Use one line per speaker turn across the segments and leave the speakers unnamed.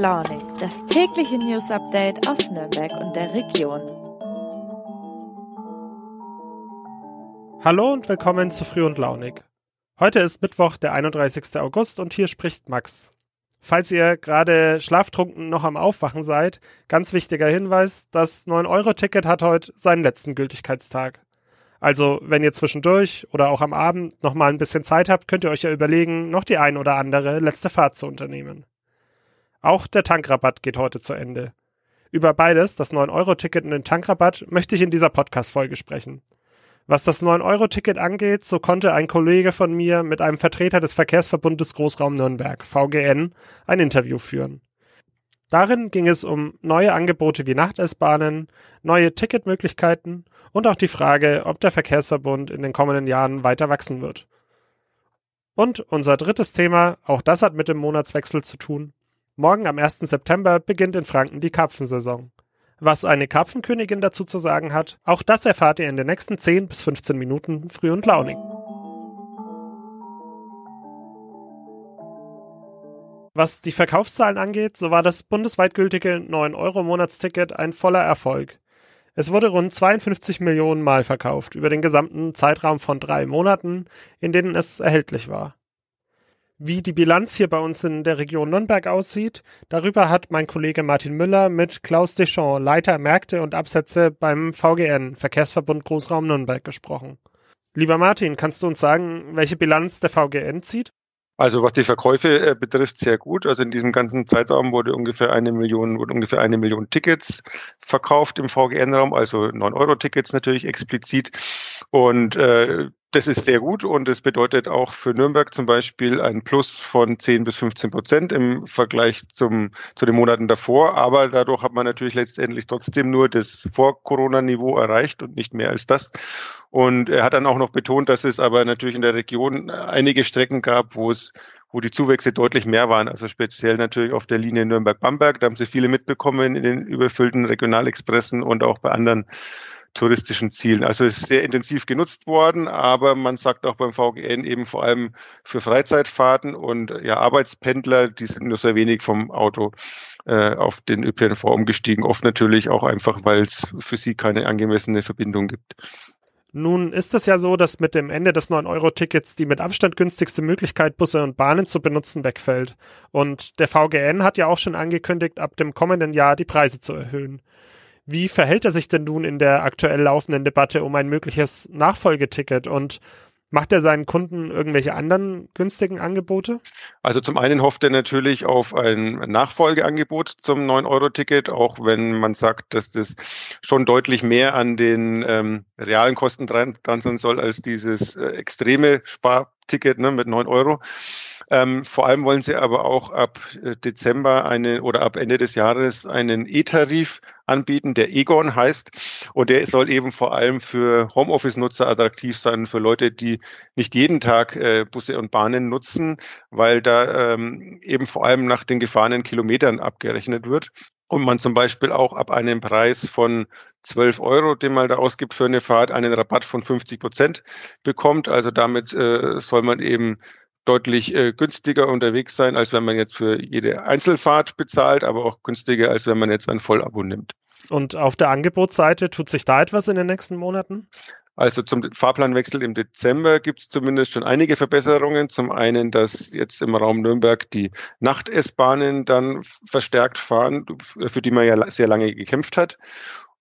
Launig, das tägliche News Update aus Nürnberg und der Region.
Hallo und willkommen zu Früh und Launig. Heute ist Mittwoch, der 31. August und hier spricht Max. Falls ihr gerade schlaftrunken noch am Aufwachen seid, ganz wichtiger Hinweis, das 9-Euro-Ticket hat heute seinen letzten Gültigkeitstag. Also, wenn ihr zwischendurch oder auch am Abend noch mal ein bisschen Zeit habt, könnt ihr euch ja überlegen, noch die ein oder andere letzte Fahrt zu unternehmen. Auch der Tankrabatt geht heute zu Ende. Über beides, das 9-Euro-Ticket und den Tankrabatt, möchte ich in dieser Podcast-Folge sprechen. Was das 9-Euro-Ticket angeht, so konnte ein Kollege von mir mit einem Vertreter des Verkehrsverbundes Großraum Nürnberg, VGN, ein Interview führen. Darin ging es um neue Angebote wie Nacht-S-Bahnen, neue Ticketmöglichkeiten und auch die Frage, ob der Verkehrsverbund in den kommenden Jahren weiter wachsen wird. Und unser drittes Thema, auch das hat mit dem Monatswechsel zu tun. Morgen am 1. September beginnt in Franken die Karpfensaison. Was eine Karpfenkönigin dazu zu sagen hat, auch das erfahrt ihr in den nächsten 10 bis 15 Minuten früh und launig. Was die Verkaufszahlen angeht, so war das bundesweit gültige 9-Euro-Monatsticket ein voller Erfolg. Es wurde rund 52 Millionen Mal verkauft über den gesamten Zeitraum von drei Monaten, in denen es erhältlich war. Wie die Bilanz hier bei uns in der Region Nürnberg aussieht, darüber hat mein Kollege Martin Müller mit Klaus Deschamps, Leiter Märkte und Absätze beim VGN, Verkehrsverbund Großraum Nürnberg, gesprochen. Lieber Martin, kannst du uns sagen, welche Bilanz der VGN zieht?
Also was die Verkäufe äh, betrifft, sehr gut. Also in diesem ganzen Zeitraum wurde ungefähr eine Million, wurde ungefähr eine Million Tickets verkauft im VGN-Raum, also 9-Euro-Tickets natürlich explizit. Und äh, das ist sehr gut und es bedeutet auch für Nürnberg zum Beispiel ein Plus von 10 bis 15 Prozent im Vergleich zum, zu den Monaten davor. Aber dadurch hat man natürlich letztendlich trotzdem nur das Vor-Corona-Niveau erreicht und nicht mehr als das. Und er hat dann auch noch betont, dass es aber natürlich in der Region einige Strecken gab, wo es wo die Zuwächse deutlich mehr waren, also speziell natürlich auf der Linie Nürnberg-Bamberg. Da haben sie viele mitbekommen in den überfüllten Regionalexpressen und auch bei anderen touristischen Zielen. Also es ist sehr intensiv genutzt worden, aber man sagt auch beim VGN eben vor allem für Freizeitfahrten und ja Arbeitspendler, die sind nur sehr wenig vom Auto äh, auf den ÖPNV umgestiegen. Oft natürlich auch einfach, weil es für sie keine angemessene Verbindung gibt.
Nun ist es ja so, dass mit dem Ende des 9-Euro-Tickets die mit Abstand günstigste Möglichkeit, Busse und Bahnen zu benutzen, wegfällt. Und der VGN hat ja auch schon angekündigt, ab dem kommenden Jahr die Preise zu erhöhen. Wie verhält er sich denn nun in der aktuell laufenden Debatte um ein mögliches Nachfolgeticket und Macht er seinen Kunden irgendwelche anderen günstigen Angebote?
Also zum einen hofft er natürlich auf ein Nachfolgeangebot zum 9-Euro-Ticket, auch wenn man sagt, dass das schon deutlich mehr an den ähm, realen Kosten dran, dran sein soll als dieses äh, extreme Sparticket ne, mit 9 Euro. Ähm, vor allem wollen sie aber auch ab äh, Dezember eine oder ab Ende des Jahres einen E-Tarif anbieten, der Egon heißt. Und der soll eben vor allem für Homeoffice-Nutzer attraktiv sein, für Leute, die nicht jeden Tag äh, Busse und Bahnen nutzen, weil da ähm, eben vor allem nach den gefahrenen Kilometern abgerechnet wird und man zum Beispiel auch ab einem Preis von 12 Euro, den man da ausgibt für eine Fahrt, einen Rabatt von 50 Prozent bekommt. Also damit äh, soll man eben deutlich äh, günstiger unterwegs sein, als wenn man jetzt für jede Einzelfahrt bezahlt, aber auch günstiger, als wenn man jetzt ein Vollabo nimmt.
Und auf der Angebotsseite tut sich da etwas in den nächsten Monaten?
Also zum Fahrplanwechsel im Dezember gibt es zumindest schon einige Verbesserungen. Zum einen, dass jetzt im Raum Nürnberg die Nacht-S-Bahnen dann verstärkt fahren, für die man ja sehr lange gekämpft hat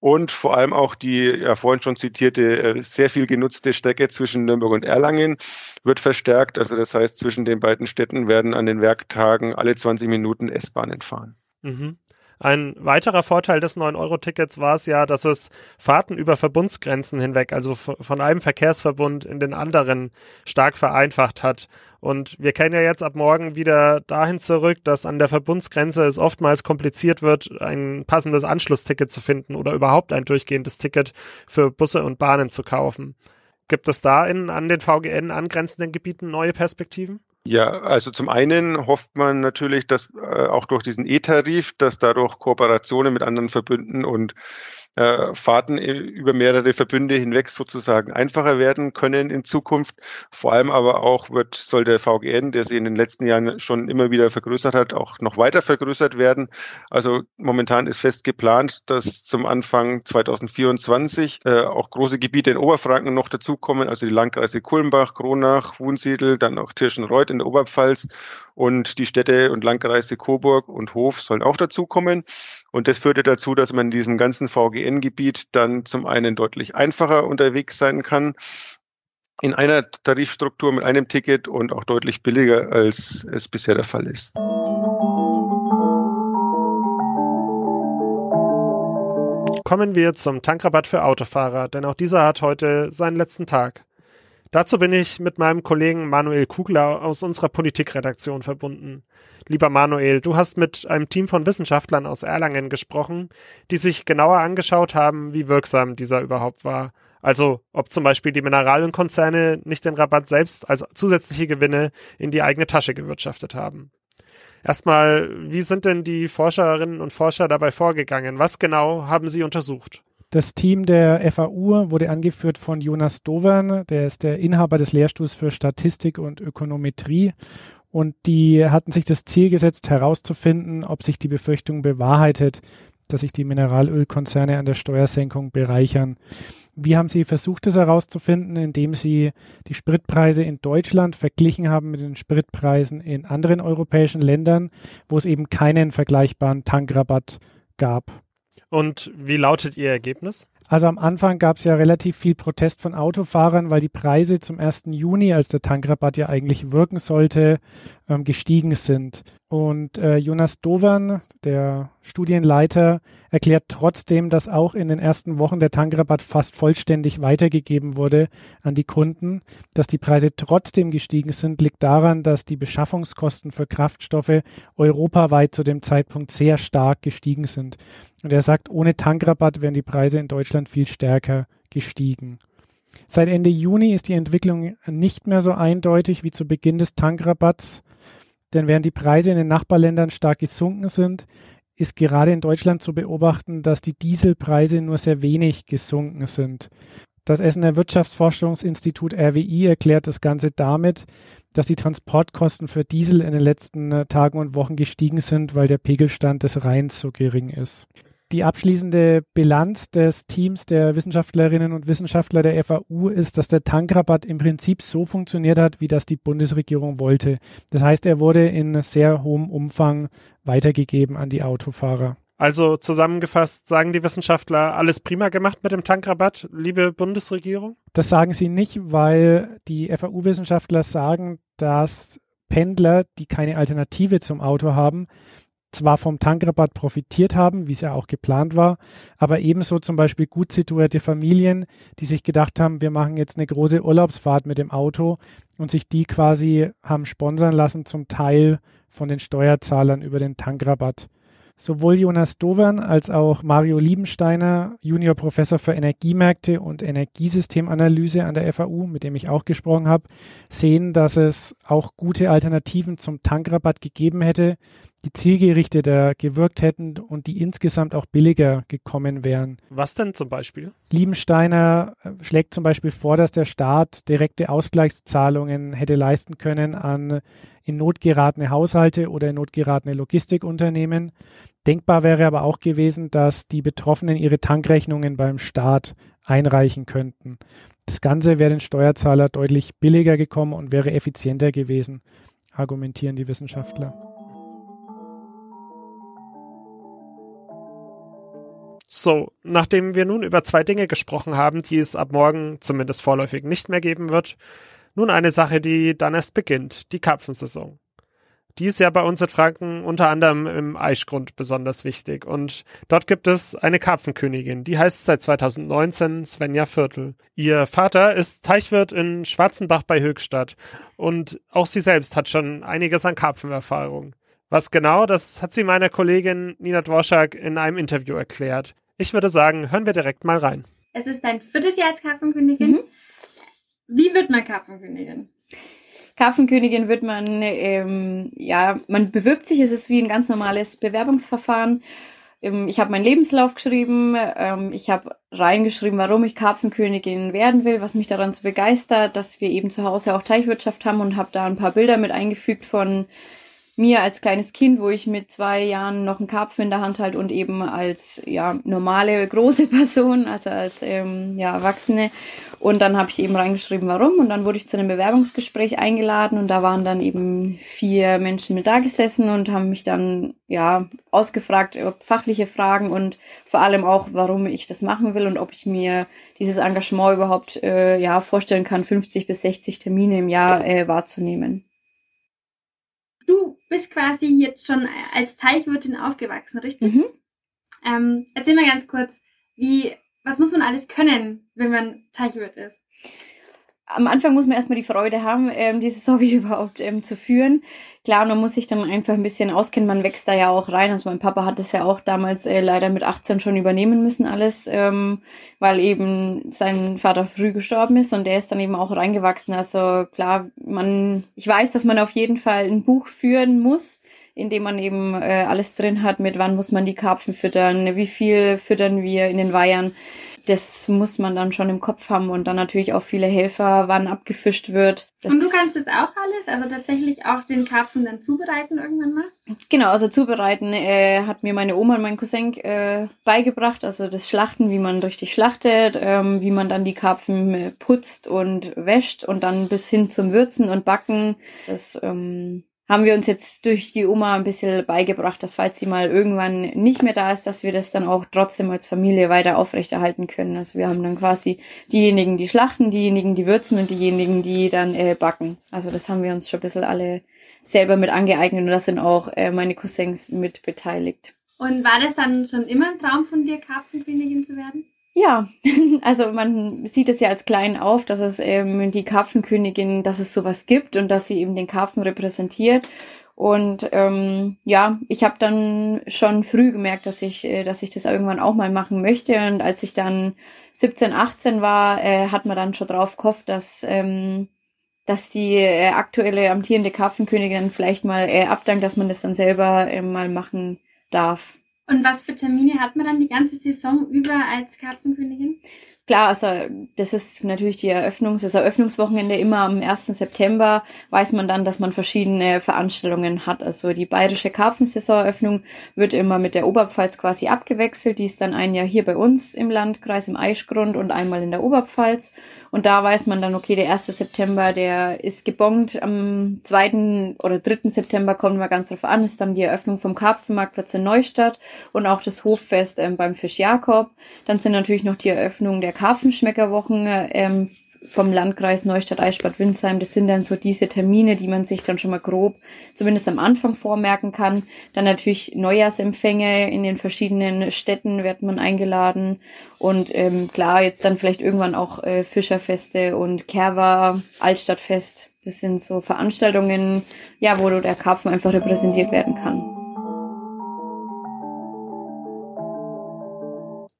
und vor allem auch die ja vorhin schon zitierte äh, sehr viel genutzte Strecke zwischen Nürnberg und Erlangen wird verstärkt. Also das heißt, zwischen den beiden Städten werden an den Werktagen alle 20 Minuten S-Bahnen fahren.
Mhm. Ein weiterer Vorteil des 9-Euro-Tickets war es ja, dass es Fahrten über Verbundsgrenzen hinweg, also von einem Verkehrsverbund in den anderen, stark vereinfacht hat. Und wir kennen ja jetzt ab morgen wieder dahin zurück, dass an der Verbundsgrenze es oftmals kompliziert wird, ein passendes Anschlussticket zu finden oder überhaupt ein durchgehendes Ticket für Busse und Bahnen zu kaufen. Gibt es da in an den VGN angrenzenden Gebieten neue Perspektiven?
Ja, also zum einen hofft man natürlich, dass äh, auch durch diesen E-Tarif, dass dadurch Kooperationen mit anderen Verbünden und äh, Fahrten über mehrere Verbünde hinweg sozusagen einfacher werden können in Zukunft. Vor allem aber auch wird, soll der VGN, der sich in den letzten Jahren schon immer wieder vergrößert hat, auch noch weiter vergrößert werden. Also momentan ist fest geplant, dass zum Anfang 2024 äh, auch große Gebiete in Oberfranken noch dazukommen, also die Landkreise Kulmbach, Kronach, Wunsiedel, dann auch Tirschenreuth in der Oberpfalz und die Städte und Landkreise Coburg und Hof sollen auch dazukommen. Und das führte dazu, dass man in diesem ganzen VGN-Gebiet dann zum einen deutlich einfacher unterwegs sein kann, in einer Tarifstruktur mit einem Ticket und auch deutlich billiger, als es bisher der Fall ist.
Kommen wir zum Tankrabatt für Autofahrer, denn auch dieser hat heute seinen letzten Tag. Dazu bin ich mit meinem Kollegen Manuel Kugler aus unserer Politikredaktion verbunden. Lieber Manuel, du hast mit einem Team von Wissenschaftlern aus Erlangen gesprochen, die sich genauer angeschaut haben, wie wirksam dieser überhaupt war. Also ob zum Beispiel die Mineralienkonzerne nicht den Rabatt selbst als zusätzliche Gewinne in die eigene Tasche gewirtschaftet haben. Erstmal, wie sind denn die Forscherinnen und Forscher dabei vorgegangen? Was genau haben sie untersucht?
Das Team der FAU wurde angeführt von Jonas Dovern, der ist der Inhaber des Lehrstuhls für Statistik und Ökonometrie. Und die hatten sich das Ziel gesetzt, herauszufinden, ob sich die Befürchtung bewahrheitet, dass sich die Mineralölkonzerne an der Steuersenkung bereichern. Wie haben Sie versucht, das herauszufinden, indem Sie die Spritpreise in Deutschland verglichen haben mit den Spritpreisen in anderen europäischen Ländern, wo es eben keinen vergleichbaren Tankrabatt gab?
Und wie lautet Ihr Ergebnis?
Also am Anfang gab es ja relativ viel Protest von Autofahrern, weil die Preise zum 1. Juni, als der Tankrabatt ja eigentlich wirken sollte, ähm, gestiegen sind. Und äh, Jonas Dovern, der Studienleiter, erklärt trotzdem, dass auch in den ersten Wochen der Tankrabatt fast vollständig weitergegeben wurde an die Kunden. Dass die Preise trotzdem gestiegen sind, liegt daran, dass die Beschaffungskosten für Kraftstoffe europaweit zu dem Zeitpunkt sehr stark gestiegen sind. Und er sagt, ohne Tankrabatt wären die Preise in Deutschland viel stärker gestiegen. Seit Ende Juni ist die Entwicklung nicht mehr so eindeutig wie zu Beginn des Tankrabatts. Denn während die Preise in den Nachbarländern stark gesunken sind, ist gerade in Deutschland zu beobachten, dass die Dieselpreise nur sehr wenig gesunken sind. Das Essener Wirtschaftsforschungsinstitut RWI erklärt das Ganze damit, dass die Transportkosten für Diesel in den letzten äh, Tagen und Wochen gestiegen sind, weil der Pegelstand des Rheins so gering ist die abschließende Bilanz des Teams der Wissenschaftlerinnen und Wissenschaftler der FAU ist, dass der Tankrabatt im Prinzip so funktioniert hat, wie das die Bundesregierung wollte. Das heißt, er wurde in sehr hohem Umfang weitergegeben an die Autofahrer.
Also zusammengefasst sagen die Wissenschaftler, alles prima gemacht mit dem Tankrabatt, liebe Bundesregierung?
Das sagen sie nicht, weil die FAU-Wissenschaftler sagen, dass Pendler, die keine Alternative zum Auto haben, zwar vom Tankrabatt profitiert haben, wie es ja auch geplant war, aber ebenso zum Beispiel gut situierte Familien, die sich gedacht haben, wir machen jetzt eine große Urlaubsfahrt mit dem Auto und sich die quasi haben sponsern lassen, zum Teil von den Steuerzahlern über den Tankrabatt. Sowohl Jonas Dovern als auch Mario Liebensteiner, Juniorprofessor für Energiemärkte und Energiesystemanalyse an der FAU, mit dem ich auch gesprochen habe, sehen, dass es auch gute Alternativen zum Tankrabatt gegeben hätte, die zielgerichteter gewirkt hätten und die insgesamt auch billiger gekommen wären.
Was denn zum Beispiel?
Liebensteiner äh, schlägt zum Beispiel vor, dass der Staat direkte Ausgleichszahlungen hätte leisten können an in Not geratene Haushalte oder in Not geratene Logistikunternehmen. Denkbar wäre aber auch gewesen, dass die Betroffenen ihre Tankrechnungen beim Staat einreichen könnten. Das Ganze wäre den Steuerzahler deutlich billiger gekommen und wäre effizienter gewesen, argumentieren die Wissenschaftler.
So, nachdem wir nun über zwei Dinge gesprochen haben, die es ab morgen zumindest vorläufig nicht mehr geben wird, nun eine Sache, die dann erst beginnt, die Karpfensaison. Die ist ja bei uns in Franken unter anderem im Eichgrund besonders wichtig und dort gibt es eine Karpfenkönigin, die heißt seit 2019 Svenja Viertel. Ihr Vater ist Teichwirt in Schwarzenbach bei Höchstadt und auch sie selbst hat schon einiges an Karpfenerfahrung. Was genau, das hat sie meiner Kollegin Nina Dworschak in einem Interview erklärt. Ich würde sagen, hören wir direkt mal rein.
Es ist dein viertes Jahr als Karpfenkönigin. Mhm. Wie wird man Karpfenkönigin?
Karpfenkönigin wird man, ähm, ja, man bewirbt sich, es ist wie ein ganz normales Bewerbungsverfahren. ähm, ich habe meinen Lebenslauf geschrieben, ähm, ich habe reingeschrieben, warum ich Karpfenkönigin werden will, was mich daran so begeistert, dass wir eben zu Hause auch Teichwirtschaft haben und habe da ein paar Bilder mit eingefügt von mir als kleines Kind, wo ich mit zwei Jahren noch einen Karpfen in der Hand halte und eben als ja normale große Person, also als ähm, ja Erwachsene. Und dann habe ich eben reingeschrieben, warum. Und dann wurde ich zu einem Bewerbungsgespräch eingeladen und da waren dann eben vier Menschen mit da gesessen und haben mich dann ja ausgefragt, ob fachliche Fragen und vor allem auch, warum ich das machen will und ob ich mir dieses Engagement überhaupt äh, ja vorstellen kann, 50 bis 60 Termine im Jahr äh, wahrzunehmen
bist quasi jetzt schon als Teichwirtin aufgewachsen, richtig? Mhm. Ähm, erzähl mal ganz kurz, wie, was muss man alles können, wenn man Teichwirt ist?
Am Anfang muss man erstmal die Freude haben, ähm, dieses Hobby überhaupt ähm, zu führen. Klar, man muss sich dann einfach ein bisschen auskennen, man wächst da ja auch rein. Also mein Papa hat das ja auch damals äh, leider mit 18 schon übernehmen müssen alles, ähm, weil eben sein Vater früh gestorben ist und der ist dann eben auch reingewachsen. Also klar, man, ich weiß, dass man auf jeden Fall ein Buch führen muss, in dem man eben äh, alles drin hat, mit wann muss man die Karpfen füttern, wie viel füttern wir in den Weihern das muss man dann schon im Kopf haben und dann natürlich auch viele Helfer, wann abgefischt wird.
Das und du kannst das auch alles, also tatsächlich auch den Karpfen dann zubereiten irgendwann mal?
Genau, also zubereiten äh, hat mir meine Oma und mein Cousin äh, beigebracht, also das Schlachten, wie man richtig schlachtet, ähm, wie man dann die Karpfen äh, putzt und wäscht und dann bis hin zum Würzen und Backen. Das ähm, haben wir uns jetzt durch die Oma ein bisschen beigebracht, dass falls sie mal irgendwann nicht mehr da ist, dass wir das dann auch trotzdem als Familie weiter aufrechterhalten können. Also wir haben dann quasi diejenigen, die schlachten, diejenigen, die würzen und diejenigen, die dann äh, backen. Also das haben wir uns schon ein bisschen alle selber mit angeeignet und da sind auch äh, meine Cousins mit beteiligt.
Und war das dann schon immer ein Traum von dir, Karpfenkönigin zu werden?
Ja, also man sieht es ja als klein auf, dass es ähm, die Karpfenkönigin, dass es sowas gibt und dass sie eben den Karpfen repräsentiert. Und ähm, ja, ich habe dann schon früh gemerkt, dass ich, äh, dass ich das irgendwann auch mal machen möchte. Und als ich dann 17, 18 war, äh, hat man dann schon drauf gehofft, dass ähm, dass die äh, aktuelle amtierende Karpfenkönigin vielleicht mal äh, abdankt, dass man das dann selber äh, mal machen darf.
Und was für Termine hat man dann die ganze Saison über als Kartenkönigin?
Klar, also das ist natürlich die Eröffnungs-, das Eröffnungswochenende immer am 1. September weiß man dann, dass man verschiedene Veranstaltungen hat. Also die bayerische Karpfensaisoneröffnung wird immer mit der Oberpfalz quasi abgewechselt. Die ist dann ein Jahr hier bei uns im Landkreis im Eichgrund und einmal in der Oberpfalz. Und da weiß man dann, okay, der 1. September, der ist gebongt. Am 2. oder 3. September kommt mal ganz drauf an, ist dann die Eröffnung vom Karpfenmarktplatz in Neustadt und auch das Hoffest ähm, beim Fisch Jakob. Dann sind natürlich noch die Eröffnung der Karpfenschmeckerwochen ähm, vom Landkreis Neustadt Eichbad Windsheim. Das sind dann so diese Termine, die man sich dann schon mal grob zumindest am Anfang vormerken kann. Dann natürlich Neujahrsempfänge in den verschiedenen Städten wird man eingeladen und ähm, klar jetzt dann vielleicht irgendwann auch äh, Fischerfeste und Kerwa Altstadtfest. Das sind so Veranstaltungen, ja, wo der Karpfen einfach repräsentiert werden kann.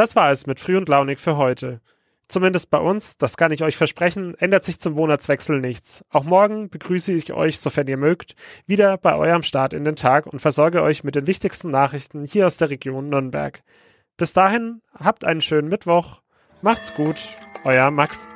Das war es mit Früh und Launig für heute. Zumindest bei uns, das kann ich euch versprechen, ändert sich zum Monatswechsel nichts. Auch morgen begrüße ich euch, sofern ihr mögt, wieder bei eurem Start in den Tag und versorge euch mit den wichtigsten Nachrichten hier aus der Region Nürnberg. Bis dahin, habt einen schönen Mittwoch, macht's gut, euer Max.